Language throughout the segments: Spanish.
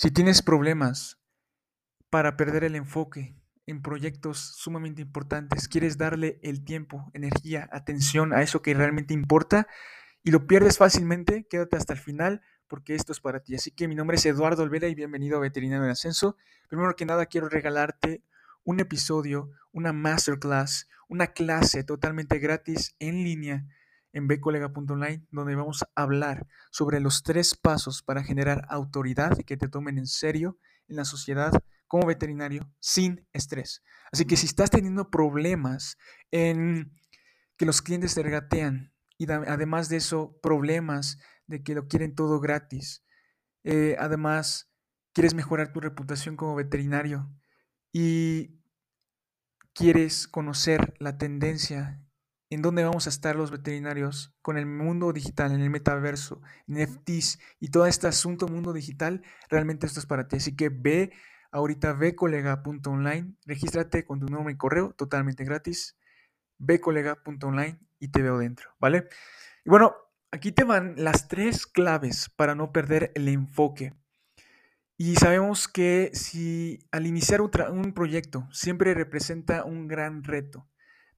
Si tienes problemas para perder el enfoque en proyectos sumamente importantes, quieres darle el tiempo, energía, atención a eso que realmente importa y lo pierdes fácilmente, quédate hasta el final porque esto es para ti. Así que mi nombre es Eduardo Olvera y bienvenido a Veterinario en Ascenso. Primero que nada quiero regalarte un episodio, una masterclass, una clase totalmente gratis en línea en bcolega.online, donde vamos a hablar sobre los tres pasos para generar autoridad y que te tomen en serio en la sociedad como veterinario sin estrés. Así que si estás teniendo problemas en que los clientes te regatean y además de eso problemas de que lo quieren todo gratis, eh, además quieres mejorar tu reputación como veterinario y quieres conocer la tendencia en dónde vamos a estar los veterinarios con el mundo digital, en el metaverso, en FTs y todo este asunto mundo digital, realmente esto es para ti. Así que ve ahorita vecolega.online, regístrate con tu nombre y correo totalmente gratis, vecolega.online y te veo dentro, ¿vale? Y bueno, aquí te van las tres claves para no perder el enfoque. Y sabemos que si al iniciar un proyecto siempre representa un gran reto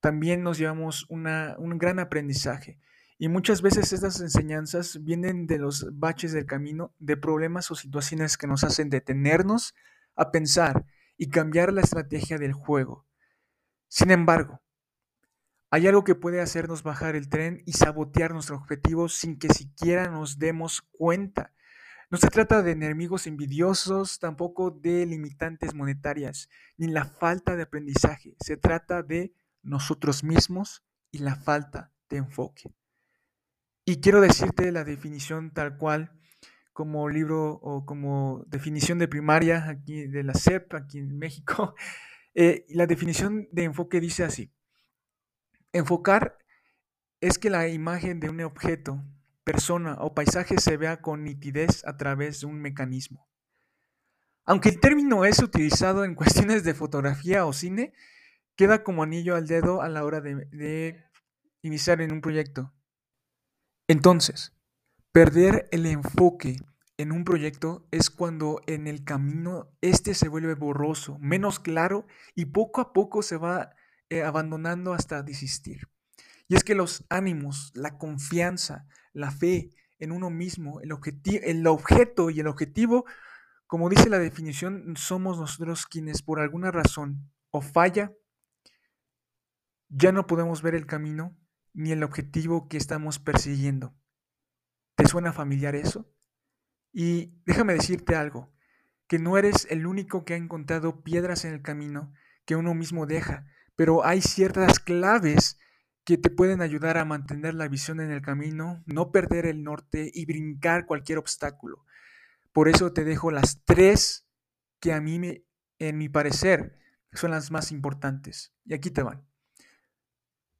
también nos llevamos un gran aprendizaje. Y muchas veces estas enseñanzas vienen de los baches del camino, de problemas o situaciones que nos hacen detenernos a pensar y cambiar la estrategia del juego. Sin embargo, hay algo que puede hacernos bajar el tren y sabotear nuestro objetivo sin que siquiera nos demos cuenta. No se trata de enemigos envidiosos, tampoco de limitantes monetarias, ni la falta de aprendizaje. Se trata de nosotros mismos y la falta de enfoque. Y quiero decirte la definición tal cual como libro o como definición de primaria aquí de la SEP, aquí en México. Eh, la definición de enfoque dice así. Enfocar es que la imagen de un objeto, persona o paisaje se vea con nitidez a través de un mecanismo. Aunque el término es utilizado en cuestiones de fotografía o cine, queda como anillo al dedo a la hora de, iniciar en un proyecto. Entonces, perder el enfoque en un proyecto es cuando en el camino este se vuelve borroso, menos claro y poco a poco se va eh, abandonando hasta desistir. Y es que los ánimos, la confianza, la fe en uno mismo, el, el objeto y el objetivo, como dice la definición, somos nosotros quienes por alguna razón o falla ya no podemos ver el camino ni el objetivo que estamos persiguiendo. ¿Te suena familiar eso? Y déjame decirte algo, que no eres el único que ha encontrado piedras en el camino que uno mismo deja, pero hay ciertas claves que te pueden ayudar a mantener la visión en el camino, no perder el norte y brincar cualquier obstáculo. Por eso te dejo las tres que a mí, me, en mi parecer, son las más importantes. Y aquí te van.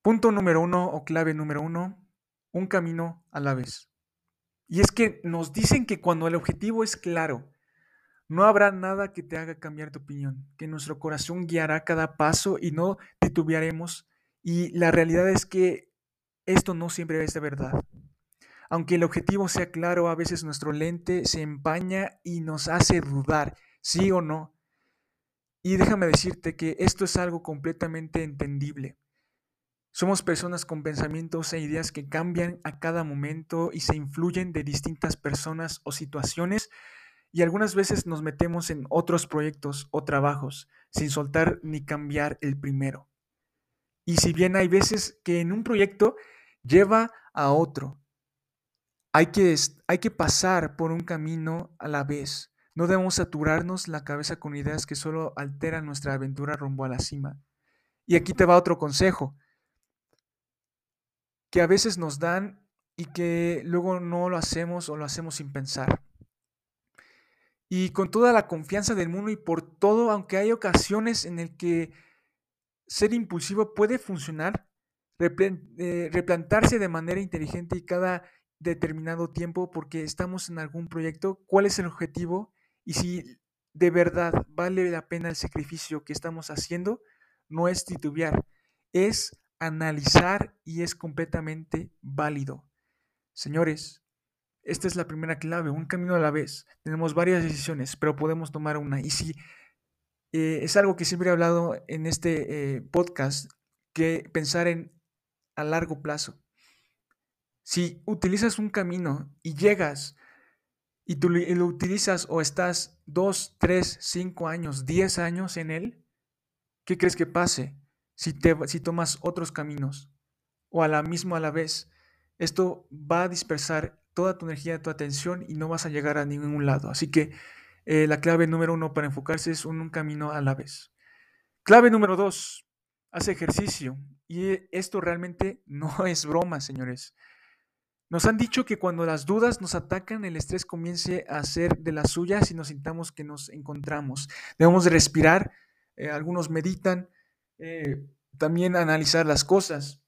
Punto número uno o clave número uno, un camino a la vez. Y es que nos dicen que cuando el objetivo es claro, no habrá nada que te haga cambiar tu opinión, que nuestro corazón guiará cada paso y no titubearemos. Y la realidad es que esto no siempre es de verdad. Aunque el objetivo sea claro, a veces nuestro lente se empaña y nos hace dudar, sí o no. Y déjame decirte que esto es algo completamente entendible. Somos personas con pensamientos e ideas que cambian a cada momento y se influyen de distintas personas o situaciones y algunas veces nos metemos en otros proyectos o trabajos sin soltar ni cambiar el primero. Y si bien hay veces que en un proyecto lleva a otro, hay que, hay que pasar por un camino a la vez. No debemos saturarnos la cabeza con ideas que solo alteran nuestra aventura rumbo a la cima. Y aquí te va otro consejo que a veces nos dan y que luego no lo hacemos o lo hacemos sin pensar. Y con toda la confianza del mundo y por todo, aunque hay ocasiones en el que ser impulsivo puede funcionar, eh, replantarse de manera inteligente y cada determinado tiempo porque estamos en algún proyecto, cuál es el objetivo y si de verdad vale la pena el sacrificio que estamos haciendo, no es titubear, es analizar y es completamente válido. Señores, Esta es la primera clave, un camino a la vez. Tenemos varias decisiones, pero podemos tomar una. Y si eh, es algo que siempre he hablado en este eh, podcast, que pensar en a largo plazo. Si utilizas un camino y llegas y tú lo utilizas o estás dos, tres, cinco años, diez años en él, ¿qué crees que pase si, te, si tomas otros caminos o a la misma a la vez? Esto va a dispersar toda tu energía, tu atención y no vas a llegar a ningún lado. Así que eh, la clave número uno para enfocarse es un, un camino a la vez. Clave número dos, hace ejercicio. Y esto realmente no es broma, señores. Nos han dicho que cuando las dudas nos atacan, el estrés comience a ser de las suyas y nos sintamos que nos encontramos. Debemos de respirar, eh, algunos meditan, eh, también analizar las cosas.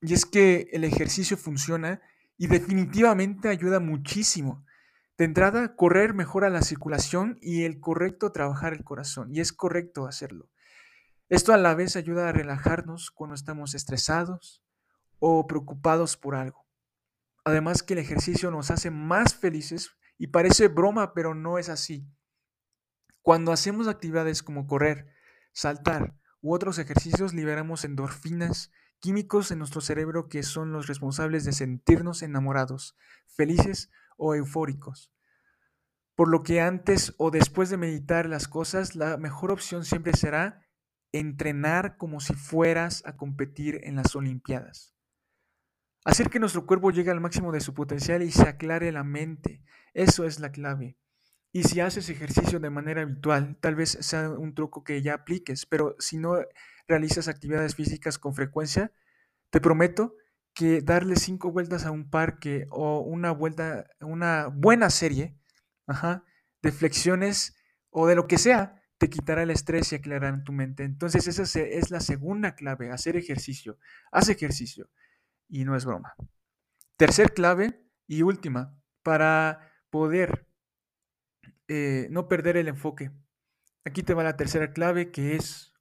Y es que el ejercicio funciona y definitivamente ayuda muchísimo. De entrada, correr mejora la circulación y el correcto trabajar el corazón. Y es correcto hacerlo. Esto a la vez ayuda a relajarnos cuando estamos estresados o preocupados por algo. Además que el ejercicio nos hace más felices y parece broma, pero no es así. Cuando hacemos actividades como correr, saltar u otros ejercicios, liberamos endorfinas, químicos en nuestro cerebro que son los responsables de sentirnos enamorados, felices o eufóricos. Por lo que antes o después de meditar las cosas, la mejor opción siempre será entrenar como si fueras a competir en las Olimpiadas. Hacer que nuestro cuerpo llegue al máximo de su potencial y se aclare la mente. Eso es la clave. Y si haces ejercicio de manera habitual, tal vez sea un truco que ya apliques, pero si no realizas actividades físicas con frecuencia, te prometo que darle cinco vueltas a un parque o una vuelta, una buena serie de flexiones o de lo que sea, te quitará el estrés y aclarará tu mente. Entonces esa es la segunda clave, hacer ejercicio. Haz ejercicio y no es broma. Tercer clave y última, para poder eh, no perder el enfoque. Aquí te va la tercera clave que es,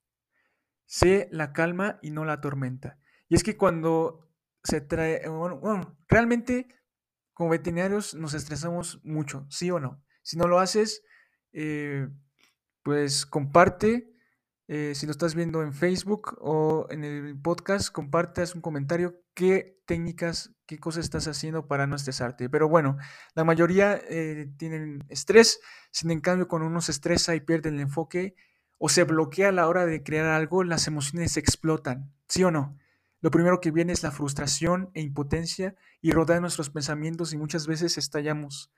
sé la calma y no la tormenta. Y es que cuando se trae, bueno, realmente como veterinarios nos estresamos mucho, sí o no. Si no lo haces, eh, pues comparte eh, si lo estás viendo en Facebook o en el podcast, compartas un comentario qué técnicas, qué cosas estás haciendo para no estresarte. Pero bueno, la mayoría eh, tienen estrés, sin en cambio cuando uno se estresa y pierde el enfoque o se bloquea a la hora de crear algo, las emociones explotan, ¿sí o no? Lo primero que viene es la frustración e impotencia y rodea nuestros pensamientos y muchas veces estallamos.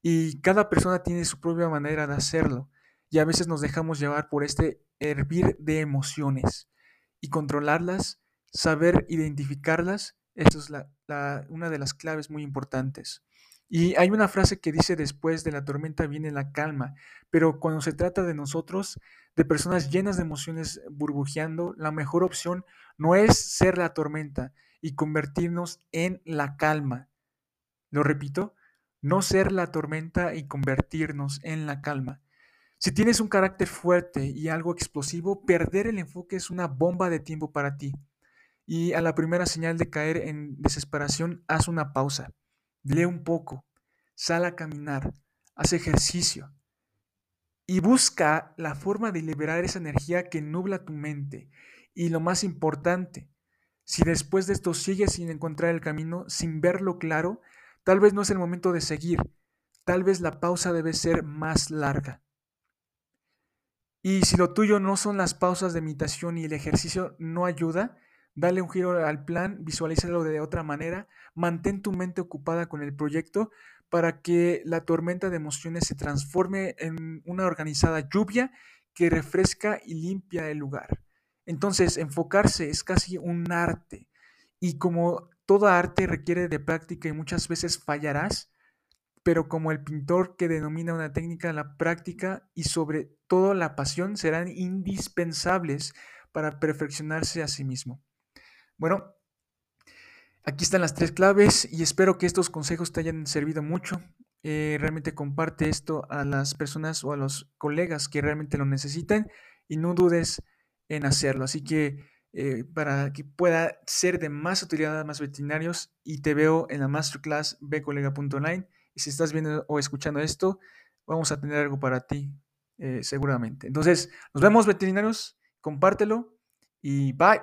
Y cada persona tiene su propia manera de hacerlo y a veces nos dejamos llevar por este hervir de emociones y controlarlas, saber identificarlas, esto es una de las claves muy importantes. Y hay una frase que dice después de la tormenta viene la calma, pero cuando se trata de nosotros, de personas llenas de emociones burbujeando, la mejor opción no es ser la tormenta y convertirnos en la calma. Lo repito, no ser la tormenta y convertirnos en la calma. Si tienes un carácter fuerte y algo explosivo, perder el enfoque es una bomba de tiempo para ti. Y a la primera señal de caer en desesperación, haz una pausa. Lee un poco, sal a caminar, haz ejercicio y busca la forma de liberar esa energía que nubla tu mente. Y lo más importante, si después de esto sigues sin encontrar el camino, sin verlo claro, tal vez no es el momento de seguir, tal vez la pausa debe ser más larga. Y si lo tuyo no son las pausas de meditación y el ejercicio no ayuda, dale un giro al plan, visualízalo de otra manera, mantén tu mente ocupada con el proyecto para que la tormenta de emociones se transforme en una organizada lluvia que refresca y limpia el lugar. Entonces, enfocarse es casi un arte y como toda arte requiere de práctica y muchas veces fallarás, pero como el pintor que denomina una técnica, la práctica y sobre todo la pasión serán indispensables para perfeccionarse a sí mismo. Bueno, aquí están las tres claves y espero que estos consejos te hayan servido mucho. Eh, realmente comparte esto a las personas o a los colegas que realmente lo necesitan y no dudes en hacerlo. Así que eh, para que pueda ser de más utilidad a más veterinarios y te veo en la masterclass bcolega.online y si estás viendo o escuchando esto, vamos a tener algo para ti eh, seguramente. Entonces, nos vemos veterinarios, compártelo y bye.